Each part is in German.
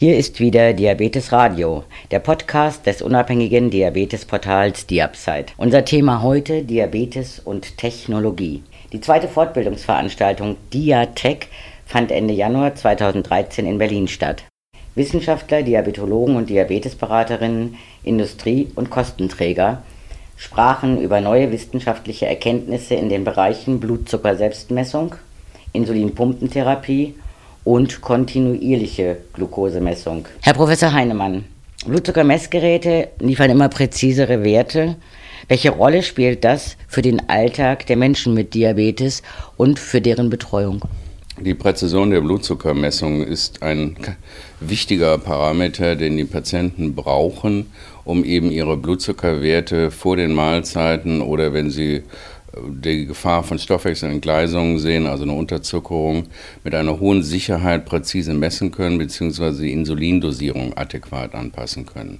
Hier ist wieder Diabetes Radio, der Podcast des unabhängigen Diabetesportals Diabside. Unser Thema heute Diabetes und Technologie. Die zweite Fortbildungsveranstaltung Diatech fand Ende Januar 2013 in Berlin statt. Wissenschaftler, Diabetologen und Diabetesberaterinnen, Industrie und Kostenträger sprachen über neue wissenschaftliche Erkenntnisse in den Bereichen Blutzucker-Selbstmessung, Insulinpumpentherapie und kontinuierliche Glukosemessung. Herr Professor Heinemann, Blutzuckermessgeräte liefern immer präzisere Werte. Welche Rolle spielt das für den Alltag der Menschen mit Diabetes und für deren Betreuung? Die Präzision der Blutzuckermessung ist ein wichtiger Parameter, den die Patienten brauchen, um eben ihre Blutzuckerwerte vor den Mahlzeiten oder wenn sie die Gefahr von Stoffwechselentgleisungen sehen, also eine Unterzuckerung, mit einer hohen Sicherheit präzise messen können, beziehungsweise die Insulindosierung adäquat anpassen können.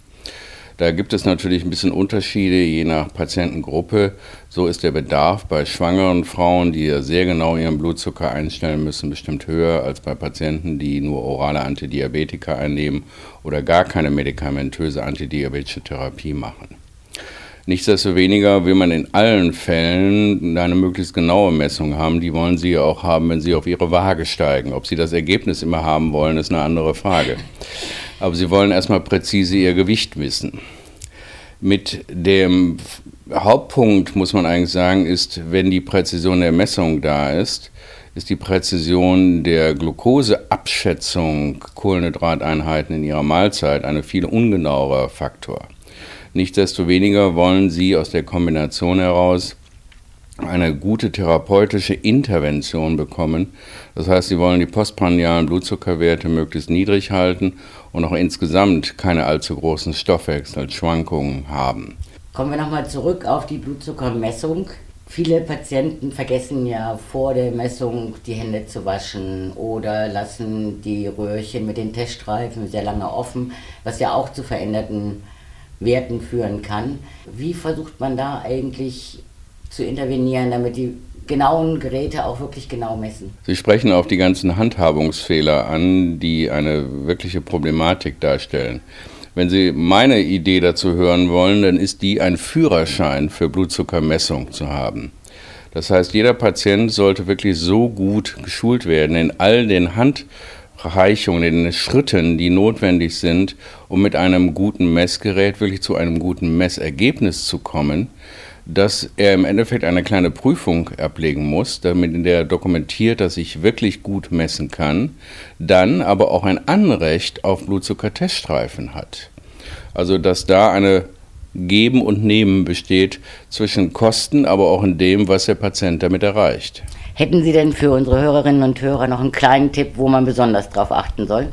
Da gibt es natürlich ein bisschen Unterschiede je nach Patientengruppe. So ist der Bedarf bei schwangeren Frauen, die ja sehr genau ihren Blutzucker einstellen müssen, bestimmt höher als bei Patienten, die nur orale Antidiabetika einnehmen oder gar keine medikamentöse antidiabetische Therapie machen. Nichtsdestoweniger will man in allen Fällen eine möglichst genaue Messung haben. Die wollen Sie ja auch haben, wenn Sie auf Ihre Waage steigen. Ob Sie das Ergebnis immer haben wollen, ist eine andere Frage. Aber Sie wollen erstmal präzise Ihr Gewicht wissen. Mit dem Hauptpunkt, muss man eigentlich sagen, ist, wenn die Präzision der Messung da ist, ist die Präzision der Glukoseabschätzung Kohlenhydrateinheiten in ihrer Mahlzeit eine viel ungenauerer Faktor. Nichtsdestoweniger wollen sie aus der Kombination heraus eine gute therapeutische Intervention bekommen. Das heißt, sie wollen die postprandialen Blutzuckerwerte möglichst niedrig halten und auch insgesamt keine allzu großen Stoffwechselschwankungen haben. Kommen wir nochmal zurück auf die Blutzuckermessung. Viele Patienten vergessen ja vor der Messung die Hände zu waschen oder lassen die Röhrchen mit den Teststreifen sehr lange offen, was ja auch zu veränderten Werten führen kann. Wie versucht man da eigentlich zu intervenieren, damit die genauen Geräte auch wirklich genau messen? Sie sprechen auf die ganzen Handhabungsfehler an, die eine wirkliche Problematik darstellen. Wenn Sie meine Idee dazu hören wollen, dann ist die, einen Führerschein für Blutzuckermessung zu haben. Das heißt, jeder Patient sollte wirklich so gut geschult werden in all den Hand Reichungen, den Schritten, die notwendig sind, um mit einem guten Messgerät wirklich zu einem guten Messergebnis zu kommen, dass er im Endeffekt eine kleine Prüfung ablegen muss, damit er dokumentiert, dass ich wirklich gut messen kann, dann aber auch ein Anrecht auf Blutzuckerteststreifen hat. Also dass da eine Geben und Nehmen besteht zwischen Kosten, aber auch in dem, was der Patient damit erreicht. Hätten Sie denn für unsere Hörerinnen und Hörer noch einen kleinen Tipp, wo man besonders darauf achten soll?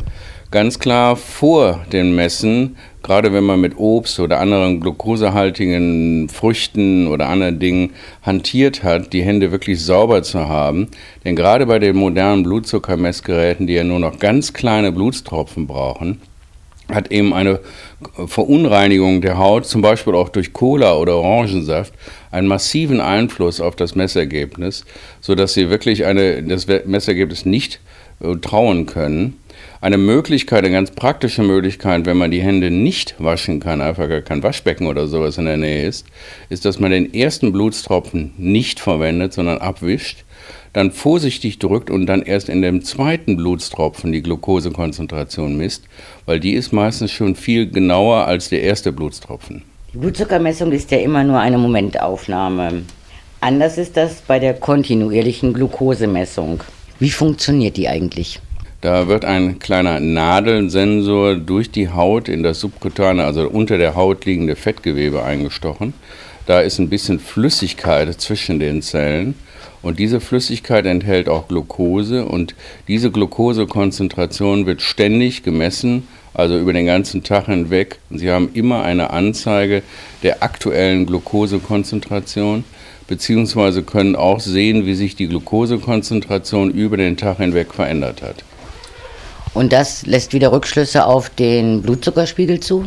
Ganz klar vor dem Messen, gerade wenn man mit Obst oder anderen glukosehaltigen Früchten oder anderen Dingen hantiert hat, die Hände wirklich sauber zu haben. Denn gerade bei den modernen Blutzuckermessgeräten, die ja nur noch ganz kleine Blutstropfen brauchen, hat eben eine Verunreinigung der Haut, zum Beispiel auch durch Cola oder Orangensaft, einen massiven Einfluss auf das Messergebnis, sodass sie wirklich eine, das Messergebnis nicht äh, trauen können. Eine Möglichkeit, eine ganz praktische Möglichkeit, wenn man die Hände nicht waschen kann, einfach gar kein Waschbecken oder sowas in der Nähe ist, ist, dass man den ersten Blutstropfen nicht verwendet, sondern abwischt dann vorsichtig drückt und dann erst in dem zweiten Blutstropfen die Glukosekonzentration misst, weil die ist meistens schon viel genauer als der erste Blutstropfen. Die Blutzuckermessung ist ja immer nur eine Momentaufnahme. Anders ist das bei der kontinuierlichen Glukosemessung. Wie funktioniert die eigentlich? Da wird ein kleiner Nadelsensor durch die Haut in das subkutane, also unter der Haut liegende Fettgewebe eingestochen. Da ist ein bisschen Flüssigkeit zwischen den Zellen und diese Flüssigkeit enthält auch Glucose und diese Glukosekonzentration wird ständig gemessen, also über den ganzen Tag hinweg. Und Sie haben immer eine Anzeige der aktuellen Glukosekonzentration, beziehungsweise können auch sehen, wie sich die Glukosekonzentration über den Tag hinweg verändert hat. Und das lässt wieder Rückschlüsse auf den Blutzuckerspiegel zu?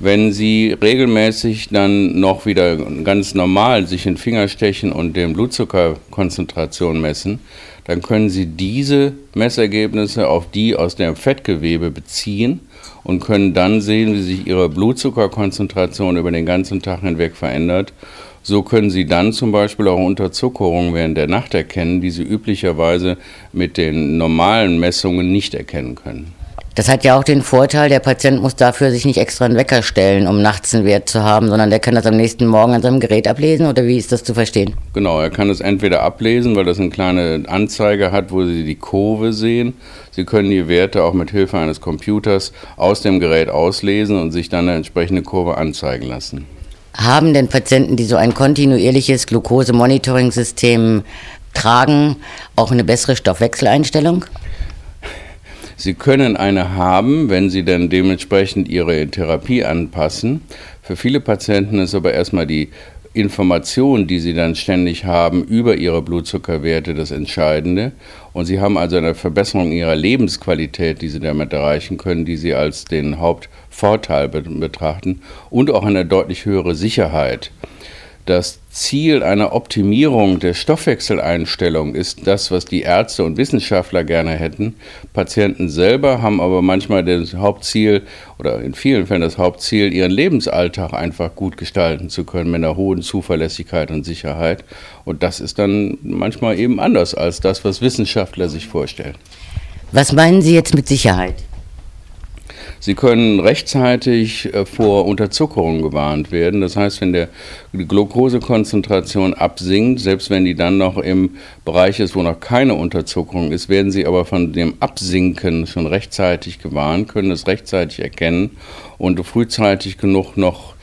Wenn Sie regelmäßig dann noch wieder ganz normal sich in Finger stechen und den Blutzuckerkonzentration messen, dann können Sie diese Messergebnisse auf die aus dem Fettgewebe beziehen und können dann sehen, wie sich Ihre Blutzuckerkonzentration über den ganzen Tag hinweg verändert. So können Sie dann zum Beispiel auch Unterzuckerung während der Nacht erkennen, die Sie üblicherweise mit den normalen Messungen nicht erkennen können. Das hat ja auch den Vorteil, der Patient muss dafür sich nicht extra einen Wecker stellen, um nachts einen Wert zu haben, sondern der kann das am nächsten Morgen an seinem Gerät ablesen oder wie ist das zu verstehen? Genau, er kann es entweder ablesen, weil das eine kleine Anzeige hat, wo Sie die Kurve sehen. Sie können die Werte auch mit Hilfe eines Computers aus dem Gerät auslesen und sich dann eine entsprechende Kurve anzeigen lassen. Haben denn Patienten, die so ein kontinuierliches Glucose-Monitoring-System tragen, auch eine bessere Stoffwechseleinstellung? Sie können eine haben, wenn Sie dann dementsprechend Ihre Therapie anpassen. Für viele Patienten ist aber erstmal die Information, die sie dann ständig haben über ihre Blutzuckerwerte, das Entscheidende. Und sie haben also eine Verbesserung ihrer Lebensqualität, die sie damit erreichen können, die sie als den Hauptvorteil betrachten und auch eine deutlich höhere Sicherheit. Das Ziel einer Optimierung der Stoffwechseleinstellung ist das, was die Ärzte und Wissenschaftler gerne hätten. Patienten selber haben aber manchmal das Hauptziel oder in vielen Fällen das Hauptziel, ihren Lebensalltag einfach gut gestalten zu können mit einer hohen Zuverlässigkeit und Sicherheit. Und das ist dann manchmal eben anders als das, was Wissenschaftler sich vorstellen. Was meinen Sie jetzt mit Sicherheit? Sie können rechtzeitig äh, vor Unterzuckerung gewarnt werden. Das heißt, wenn der, die Glukosekonzentration absinkt, selbst wenn die dann noch im Bereich ist, wo noch keine Unterzuckerung ist, werden Sie aber von dem Absinken schon rechtzeitig gewarnt, können es rechtzeitig erkennen und frühzeitig genug noch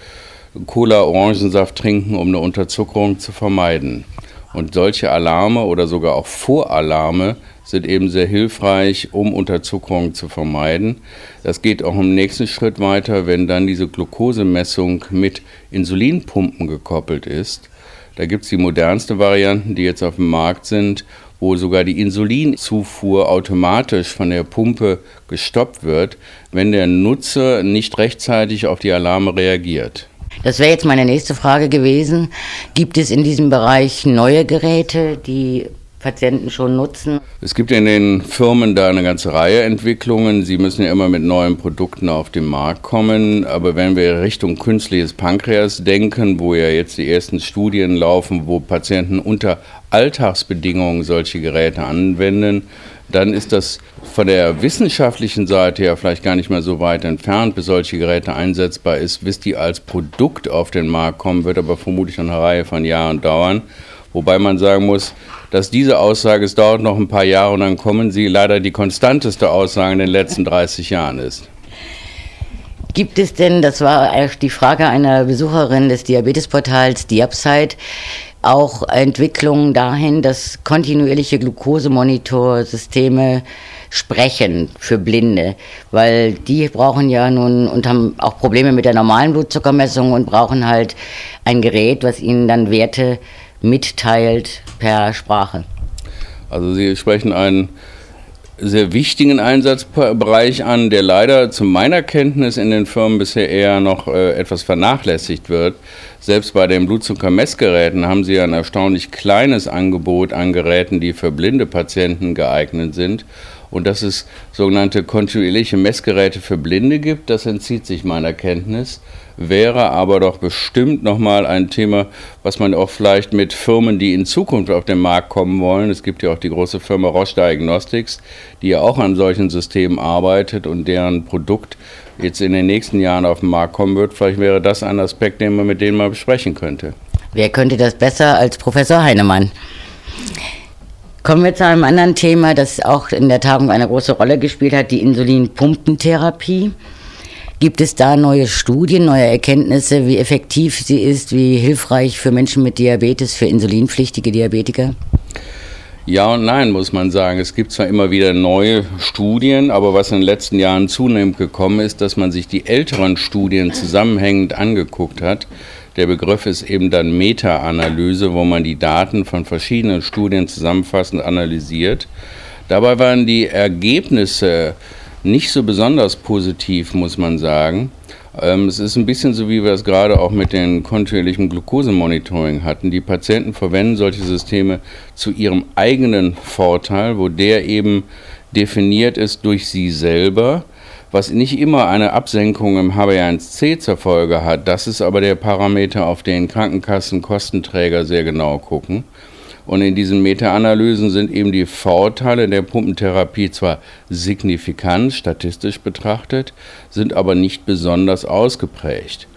Cola, Orangensaft trinken, um eine Unterzuckerung zu vermeiden. Und solche Alarme oder sogar auch Voralarme sind eben sehr hilfreich, um Unterzuckerung zu vermeiden. Das geht auch im nächsten Schritt weiter, wenn dann diese Glukosemessung mit Insulinpumpen gekoppelt ist. Da gibt es die modernsten Varianten, die jetzt auf dem Markt sind, wo sogar die Insulinzufuhr automatisch von der Pumpe gestoppt wird, wenn der Nutzer nicht rechtzeitig auf die Alarme reagiert. Das wäre jetzt meine nächste Frage gewesen. Gibt es in diesem Bereich neue Geräte, die Patienten schon nutzen? Es gibt in den Firmen da eine ganze Reihe Entwicklungen. Sie müssen ja immer mit neuen Produkten auf den Markt kommen. Aber wenn wir Richtung künstliches Pankreas denken, wo ja jetzt die ersten Studien laufen, wo Patienten unter Alltagsbedingungen solche Geräte anwenden, dann ist das von der wissenschaftlichen Seite ja vielleicht gar nicht mehr so weit entfernt, bis solche Geräte einsetzbar ist, bis die als Produkt auf den Markt kommen, wird aber vermutlich eine Reihe von Jahren dauern. Wobei man sagen muss, dass diese Aussage, es dauert noch ein paar Jahre und dann kommen sie, leider die konstanteste Aussage in den letzten 30 Jahren ist. Gibt es denn, das war die Frage einer Besucherin des Diabetesportals Diabsite, auch Entwicklungen dahin, dass kontinuierliche Glukosemonitorsysteme sprechen für Blinde, weil die brauchen ja nun und haben auch Probleme mit der normalen Blutzuckermessung und brauchen halt ein Gerät, was ihnen dann Werte mitteilt per Sprache. Also Sie sprechen einen sehr wichtigen Einsatzbereich an, der leider zu meiner Kenntnis in den Firmen bisher eher noch äh, etwas vernachlässigt wird. Selbst bei den Blutzuckermessgeräten haben sie ein erstaunlich kleines Angebot an Geräten, die für blinde Patienten geeignet sind. Und dass es sogenannte kontinuierliche Messgeräte für Blinde gibt, das entzieht sich meiner Kenntnis wäre aber doch bestimmt nochmal ein Thema, was man auch vielleicht mit Firmen, die in Zukunft auf den Markt kommen wollen, es gibt ja auch die große Firma Roche Diagnostics, die ja auch an solchen Systemen arbeitet und deren Produkt jetzt in den nächsten Jahren auf den Markt kommen wird, vielleicht wäre das ein Aspekt, den man mit denen mal besprechen könnte. Wer könnte das besser als Professor Heinemann? Kommen wir zu einem anderen Thema, das auch in der Tagung eine große Rolle gespielt hat, die Insulinpumpentherapie. Gibt es da neue Studien, neue Erkenntnisse, wie effektiv sie ist, wie hilfreich für Menschen mit Diabetes, für insulinpflichtige Diabetiker? Ja und nein, muss man sagen. Es gibt zwar immer wieder neue Studien, aber was in den letzten Jahren zunehmend gekommen ist, dass man sich die älteren Studien zusammenhängend angeguckt hat. Der Begriff ist eben dann Meta-Analyse, wo man die Daten von verschiedenen Studien zusammenfassend analysiert. Dabei waren die Ergebnisse nicht so besonders positiv, muss man sagen. Ähm, es ist ein bisschen so, wie wir es gerade auch mit dem kontinuierlichen Glukosemonitoring hatten. Die Patienten verwenden solche Systeme zu ihrem eigenen Vorteil, wo der eben definiert ist durch sie selber, was nicht immer eine Absenkung im HbA1c zur Folge hat. Das ist aber der Parameter, auf den Krankenkassen Kostenträger sehr genau gucken. Und in diesen Meta-Analysen sind eben die Vorteile der Pumpentherapie zwar signifikant, statistisch betrachtet, sind aber nicht besonders ausgeprägt.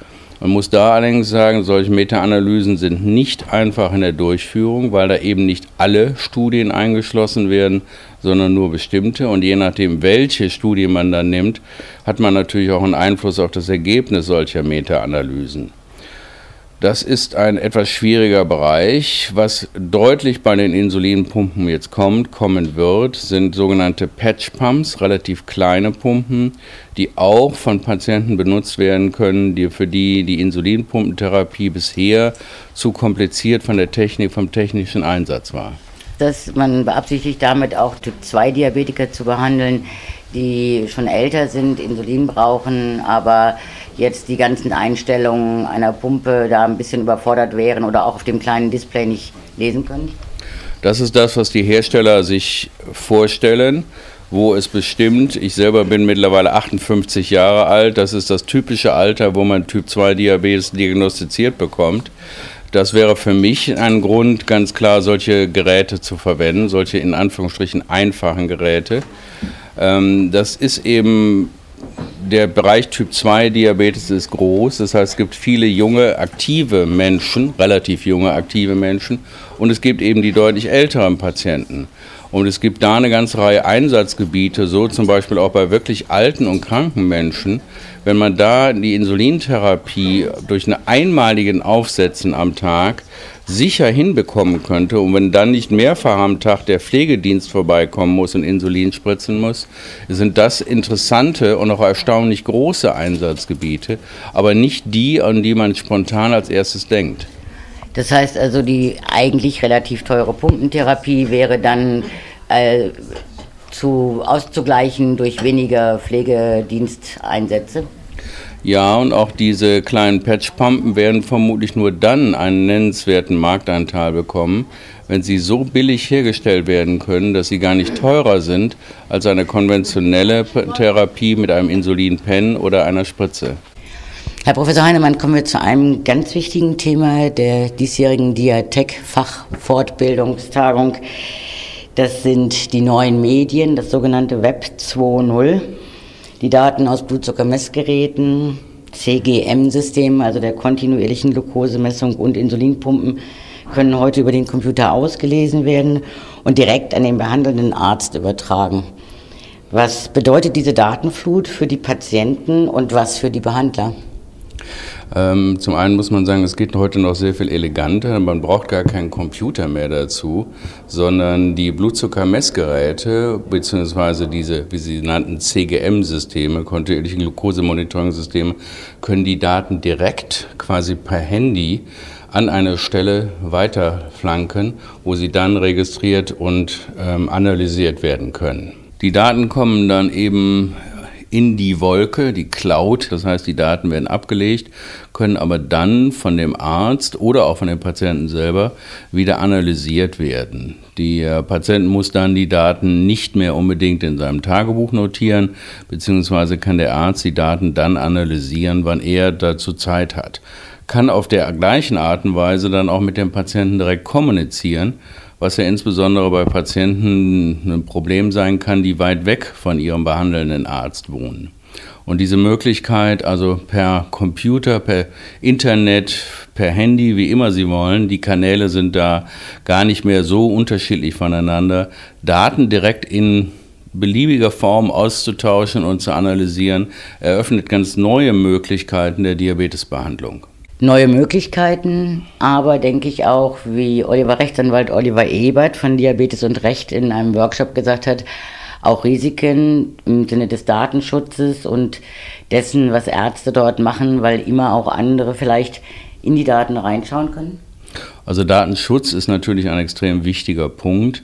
Man muss da allerdings sagen, solche Meta-Analysen sind nicht einfach in der Durchführung, weil da eben nicht alle Studien eingeschlossen werden, sondern nur bestimmte. Und je nachdem, welche Studie man dann nimmt, hat man natürlich auch einen Einfluss auf das Ergebnis solcher Meta-Analysen. Das ist ein etwas schwieriger Bereich. Was deutlich bei den Insulinpumpen jetzt kommt, kommen wird, sind sogenannte Patch-Pumps, relativ kleine Pumpen, die auch von Patienten benutzt werden können, die für die die Insulinpumpentherapie bisher zu kompliziert von der Technik, vom technischen Einsatz war. Dass man beabsichtigt, damit auch Typ-2-Diabetiker zu behandeln, die schon älter sind, Insulin brauchen, aber jetzt die ganzen Einstellungen einer Pumpe da ein bisschen überfordert wären oder auch auf dem kleinen Display nicht lesen können? Das ist das, was die Hersteller sich vorstellen, wo es bestimmt, ich selber bin mittlerweile 58 Jahre alt, das ist das typische Alter, wo man Typ 2 Diabetes diagnostiziert bekommt. Das wäre für mich ein Grund, ganz klar solche Geräte zu verwenden, solche in Anführungsstrichen einfachen Geräte. Ähm, das ist eben der Bereich Typ 2 Diabetes ist groß. Das heißt, es gibt viele junge, aktive Menschen, relativ junge, aktive Menschen. Und es gibt eben die deutlich älteren Patienten. Und es gibt da eine ganze Reihe Einsatzgebiete, so zum Beispiel auch bei wirklich alten und kranken Menschen. Wenn man da die Insulintherapie durch einen einmaligen Aufsetzen am Tag sicher hinbekommen könnte und wenn dann nicht mehrfach am Tag der Pflegedienst vorbeikommen muss und Insulin spritzen muss, sind das interessante und auch erstaunlich große Einsatzgebiete, aber nicht die, an die man spontan als erstes denkt. Das heißt also, die eigentlich relativ teure Pumpentherapie wäre dann äh, zu, auszugleichen durch weniger Pflegediensteinsätze? Ja, und auch diese kleinen Patchpumpen werden vermutlich nur dann einen nennenswerten Marktanteil bekommen, wenn sie so billig hergestellt werden können, dass sie gar nicht teurer sind als eine konventionelle Therapie mit einem Insulinpen oder einer Spritze. Herr Professor Heinemann, kommen wir zu einem ganz wichtigen Thema der diesjährigen Diatec-Fachfortbildungstagung. Das sind die neuen Medien, das sogenannte Web 2.0. Die Daten aus Blutzuckermessgeräten, CGM-Systemen, also der kontinuierlichen Glukosemessung und Insulinpumpen, können heute über den Computer ausgelesen werden und direkt an den behandelnden Arzt übertragen. Was bedeutet diese Datenflut für die Patienten und was für die Behandler? Ähm, zum einen muss man sagen, es geht heute noch sehr viel eleganter. Man braucht gar keinen Computer mehr dazu, sondern die Blutzuckermessgeräte beziehungsweise diese, wie sie nannten, CGM-Systeme, kontinuierliche Glukosemonitoring-Systeme, können die Daten direkt quasi per Handy an eine Stelle weiterflanken, wo sie dann registriert und ähm, analysiert werden können. Die Daten kommen dann eben in die Wolke, die Cloud. Das heißt, die Daten werden abgelegt, können aber dann von dem Arzt oder auch von dem Patienten selber wieder analysiert werden. Der Patient muss dann die Daten nicht mehr unbedingt in seinem Tagebuch notieren, beziehungsweise kann der Arzt die Daten dann analysieren, wann er dazu Zeit hat. Kann auf der gleichen Art und Weise dann auch mit dem Patienten direkt kommunizieren was ja insbesondere bei Patienten ein Problem sein kann, die weit weg von ihrem behandelnden Arzt wohnen. Und diese Möglichkeit, also per Computer, per Internet, per Handy, wie immer Sie wollen, die Kanäle sind da gar nicht mehr so unterschiedlich voneinander, Daten direkt in beliebiger Form auszutauschen und zu analysieren, eröffnet ganz neue Möglichkeiten der Diabetesbehandlung neue Möglichkeiten, aber denke ich auch, wie Oliver Rechtsanwalt Oliver Ebert von Diabetes und Recht in einem Workshop gesagt hat, auch Risiken im Sinne des Datenschutzes und dessen, was Ärzte dort machen, weil immer auch andere vielleicht in die Daten reinschauen können? Also Datenschutz ist natürlich ein extrem wichtiger Punkt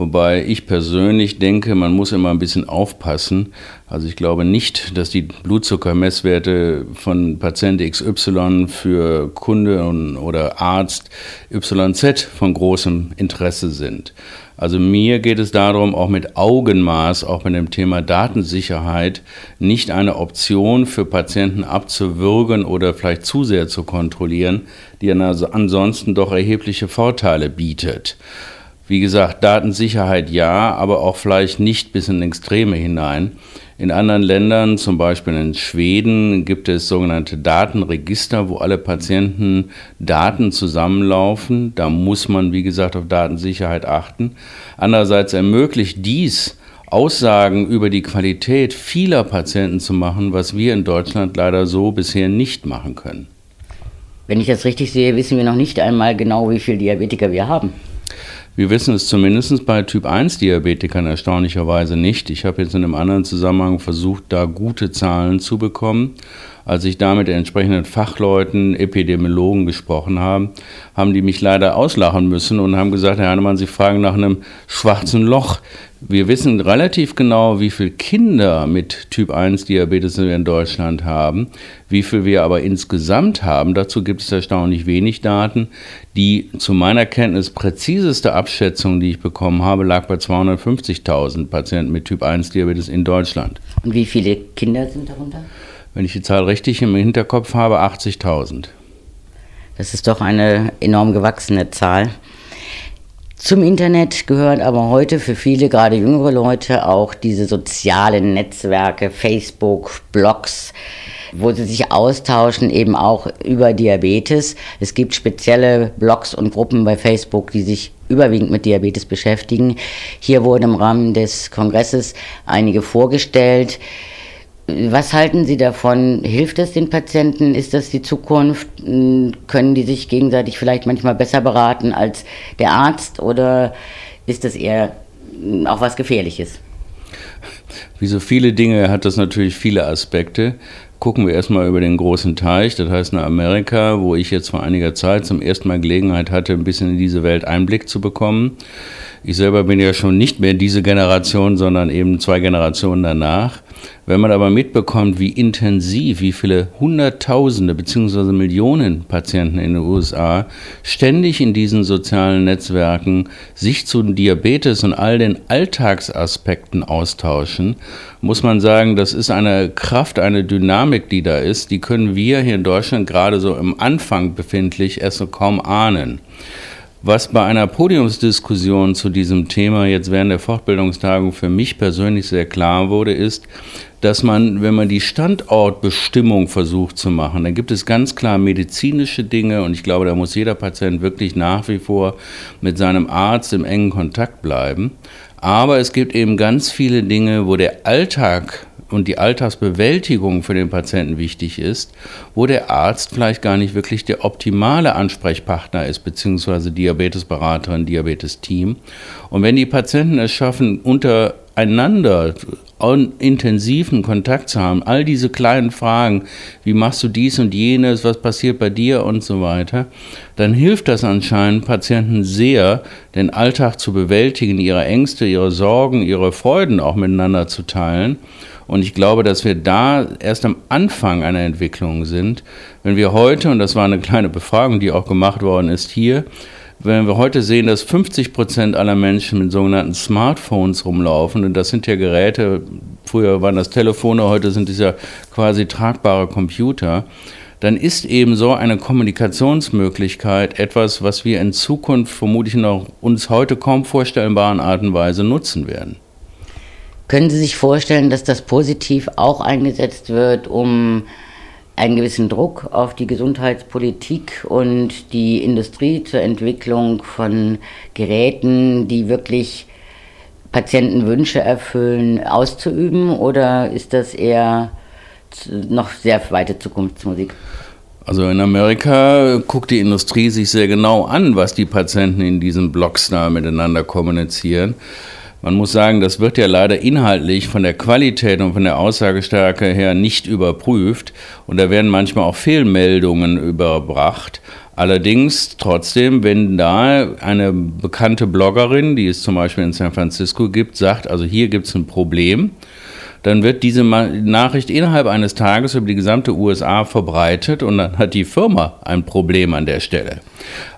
Wobei ich persönlich denke, man muss immer ein bisschen aufpassen. Also ich glaube nicht, dass die Blutzuckermesswerte von Patient XY für Kunde oder Arzt YZ von großem Interesse sind. Also mir geht es darum, auch mit Augenmaß, auch bei dem Thema Datensicherheit, nicht eine Option für Patienten abzuwürgen oder vielleicht zu sehr zu kontrollieren, die ansonsten doch erhebliche Vorteile bietet. Wie gesagt, Datensicherheit ja, aber auch vielleicht nicht bis in Extreme hinein. In anderen Ländern, zum Beispiel in Schweden, gibt es sogenannte Datenregister, wo alle Patienten Daten zusammenlaufen. Da muss man, wie gesagt, auf Datensicherheit achten. Andererseits ermöglicht dies, Aussagen über die Qualität vieler Patienten zu machen, was wir in Deutschland leider so bisher nicht machen können. Wenn ich das richtig sehe, wissen wir noch nicht einmal genau, wie viele Diabetiker wir haben. Wir wissen es zumindest bei Typ-1-Diabetikern erstaunlicherweise nicht. Ich habe jetzt in einem anderen Zusammenhang versucht, da gute Zahlen zu bekommen. Als ich da mit den entsprechenden Fachleuten, Epidemiologen gesprochen habe, haben die mich leider auslachen müssen und haben gesagt, Herr Hannemann, Sie fragen nach einem schwarzen Loch. Wir wissen relativ genau, wie viele Kinder mit Typ 1 Diabetes wir in Deutschland haben, wie viel wir aber insgesamt haben. Dazu gibt es erstaunlich wenig Daten. Die zu meiner Kenntnis präziseste Abschätzung, die ich bekommen habe, lag bei 250.000 Patienten mit Typ 1 Diabetes in Deutschland. Und wie viele Kinder sind darunter? Wenn ich die Zahl richtig im Hinterkopf habe, 80.000. Das ist doch eine enorm gewachsene Zahl. Zum Internet gehören aber heute für viele, gerade jüngere Leute, auch diese sozialen Netzwerke, Facebook, Blogs, wo sie sich austauschen, eben auch über Diabetes. Es gibt spezielle Blogs und Gruppen bei Facebook, die sich überwiegend mit Diabetes beschäftigen. Hier wurden im Rahmen des Kongresses einige vorgestellt. Was halten Sie davon? Hilft es den Patienten? Ist das die Zukunft? Hm, können die sich gegenseitig vielleicht manchmal besser beraten als der Arzt oder ist das eher hm, auch was Gefährliches? Wie so viele Dinge hat das natürlich viele Aspekte. Gucken wir erstmal über den großen Teich, das heißt nach Amerika, wo ich jetzt vor einiger Zeit zum ersten Mal Gelegenheit hatte, ein bisschen in diese Welt Einblick zu bekommen. Ich selber bin ja schon nicht mehr diese Generation, sondern eben zwei Generationen danach. Wenn man aber mitbekommt, wie intensiv, wie viele Hunderttausende bzw. Millionen Patienten in den USA ständig in diesen sozialen Netzwerken sich zu Diabetes und all den Alltagsaspekten austauschen, muss man sagen, das ist eine Kraft, eine Dynamik, die da ist, die können wir hier in Deutschland gerade so im Anfang befindlich erst so kaum ahnen. Was bei einer Podiumsdiskussion zu diesem Thema jetzt während der Fortbildungstagung für mich persönlich sehr klar wurde, ist, dass man, wenn man die Standortbestimmung versucht zu machen, dann gibt es ganz klar medizinische Dinge und ich glaube, da muss jeder Patient wirklich nach wie vor mit seinem Arzt im engen Kontakt bleiben. Aber es gibt eben ganz viele Dinge, wo der Alltag und die Alltagsbewältigung für den Patienten wichtig ist, wo der Arzt vielleicht gar nicht wirklich der optimale Ansprechpartner ist, beziehungsweise Diabetesberaterin, Diabetesteam. Und wenn die Patienten es schaffen, untereinander intensiven Kontakt zu haben, all diese kleinen Fragen, wie machst du dies und jenes, was passiert bei dir und so weiter, dann hilft das anscheinend Patienten sehr, den Alltag zu bewältigen, ihre Ängste, ihre Sorgen, ihre Freuden auch miteinander zu teilen. Und ich glaube, dass wir da erst am Anfang einer Entwicklung sind. Wenn wir heute, und das war eine kleine Befragung, die auch gemacht worden ist hier, wenn wir heute sehen, dass 50 Prozent aller Menschen mit sogenannten Smartphones rumlaufen, und das sind ja Geräte, früher waren das Telefone, heute sind es ja quasi tragbare Computer, dann ist eben so eine Kommunikationsmöglichkeit etwas, was wir in Zukunft vermutlich noch uns heute kaum vorstellbaren Art und Weise nutzen werden. Können Sie sich vorstellen, dass das positiv auch eingesetzt wird, um einen gewissen Druck auf die Gesundheitspolitik und die Industrie zur Entwicklung von Geräten, die wirklich Patientenwünsche erfüllen, auszuüben? Oder ist das eher noch sehr weite Zukunftsmusik? Also in Amerika guckt die Industrie sich sehr genau an, was die Patienten in diesen Blogs da miteinander kommunizieren. Man muss sagen, das wird ja leider inhaltlich von der Qualität und von der Aussagestärke her nicht überprüft und da werden manchmal auch Fehlmeldungen überbracht. Allerdings trotzdem, wenn da eine bekannte Bloggerin, die es zum Beispiel in San Francisco gibt, sagt, also hier gibt es ein Problem, dann wird diese Nachricht innerhalb eines Tages über die gesamte USA verbreitet und dann hat die Firma ein Problem an der Stelle.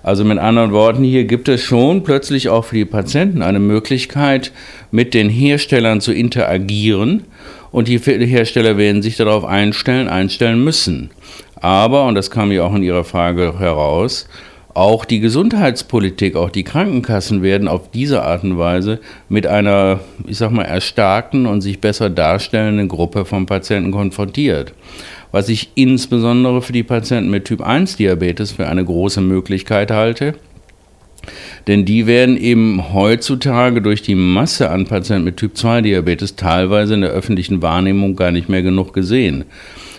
Also mit anderen Worten, hier gibt es schon plötzlich auch für die Patienten eine Möglichkeit, mit den Herstellern zu interagieren und die Hersteller werden sich darauf einstellen, einstellen müssen. Aber, und das kam ja auch in Ihrer Frage heraus, auch die Gesundheitspolitik, auch die Krankenkassen werden auf diese Art und Weise mit einer, ich sag mal, erstarkten und sich besser darstellenden Gruppe von Patienten konfrontiert. Was ich insbesondere für die Patienten mit Typ 1 Diabetes für eine große Möglichkeit halte. Denn die werden eben heutzutage durch die Masse an Patienten mit Typ 2 Diabetes teilweise in der öffentlichen Wahrnehmung gar nicht mehr genug gesehen.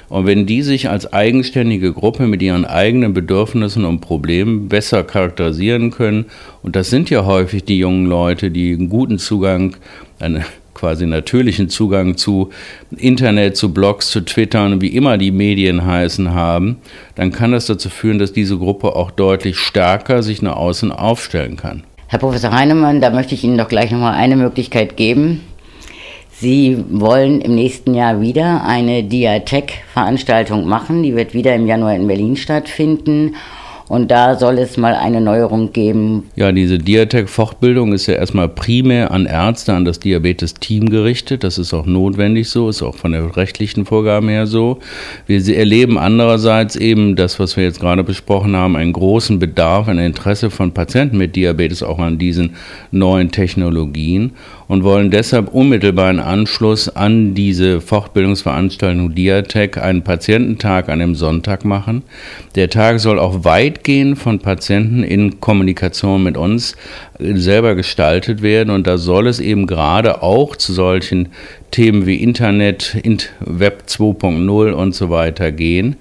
Und wenn die sich als eigenständige Gruppe mit ihren eigenen Bedürfnissen und Problemen besser charakterisieren können, und das sind ja häufig die jungen Leute, die einen guten Zugang, einen quasi natürlichen Zugang zu Internet, zu Blogs, zu Twitter und wie immer die Medien heißen haben, dann kann das dazu führen, dass diese Gruppe auch deutlich stärker sich nach außen aufstellen kann. Herr Professor Heinemann, da möchte ich Ihnen doch gleich nochmal eine Möglichkeit geben. Sie wollen im nächsten Jahr wieder eine Diatech-Veranstaltung machen. Die wird wieder im Januar in Berlin stattfinden. Und da soll es mal eine Neuerung geben. Ja, diese Diatec-Fortbildung ist ja erstmal primär an Ärzte, an das Diabetes-Team gerichtet. Das ist auch notwendig so, ist auch von der rechtlichen Vorgabe her so. Wir erleben andererseits eben das, was wir jetzt gerade besprochen haben, einen großen Bedarf, ein Interesse von Patienten mit Diabetes auch an diesen neuen Technologien und wollen deshalb unmittelbar in Anschluss an diese Fortbildungsveranstaltung Diatec einen Patiententag an dem Sonntag machen. Der Tag soll auch weitgehend von Patienten in Kommunikation mit uns selber gestaltet werden und da soll es eben gerade auch zu solchen Themen wie Internet, Web 2.0 und so weiter gehen.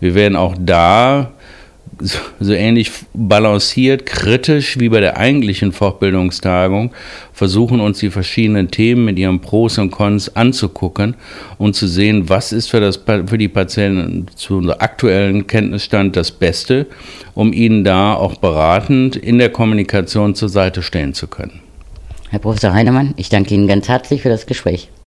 Wir werden auch da so ähnlich balanciert, kritisch wie bei der eigentlichen Fortbildungstagung versuchen uns die verschiedenen Themen mit ihren Pros und Cons anzugucken und zu sehen, was ist für, das, für die Patienten zu unserem aktuellen Kenntnisstand das Beste, um ihnen da auch beratend in der Kommunikation zur Seite stehen zu können. Herr Professor Heinemann, ich danke Ihnen ganz herzlich für das Gespräch.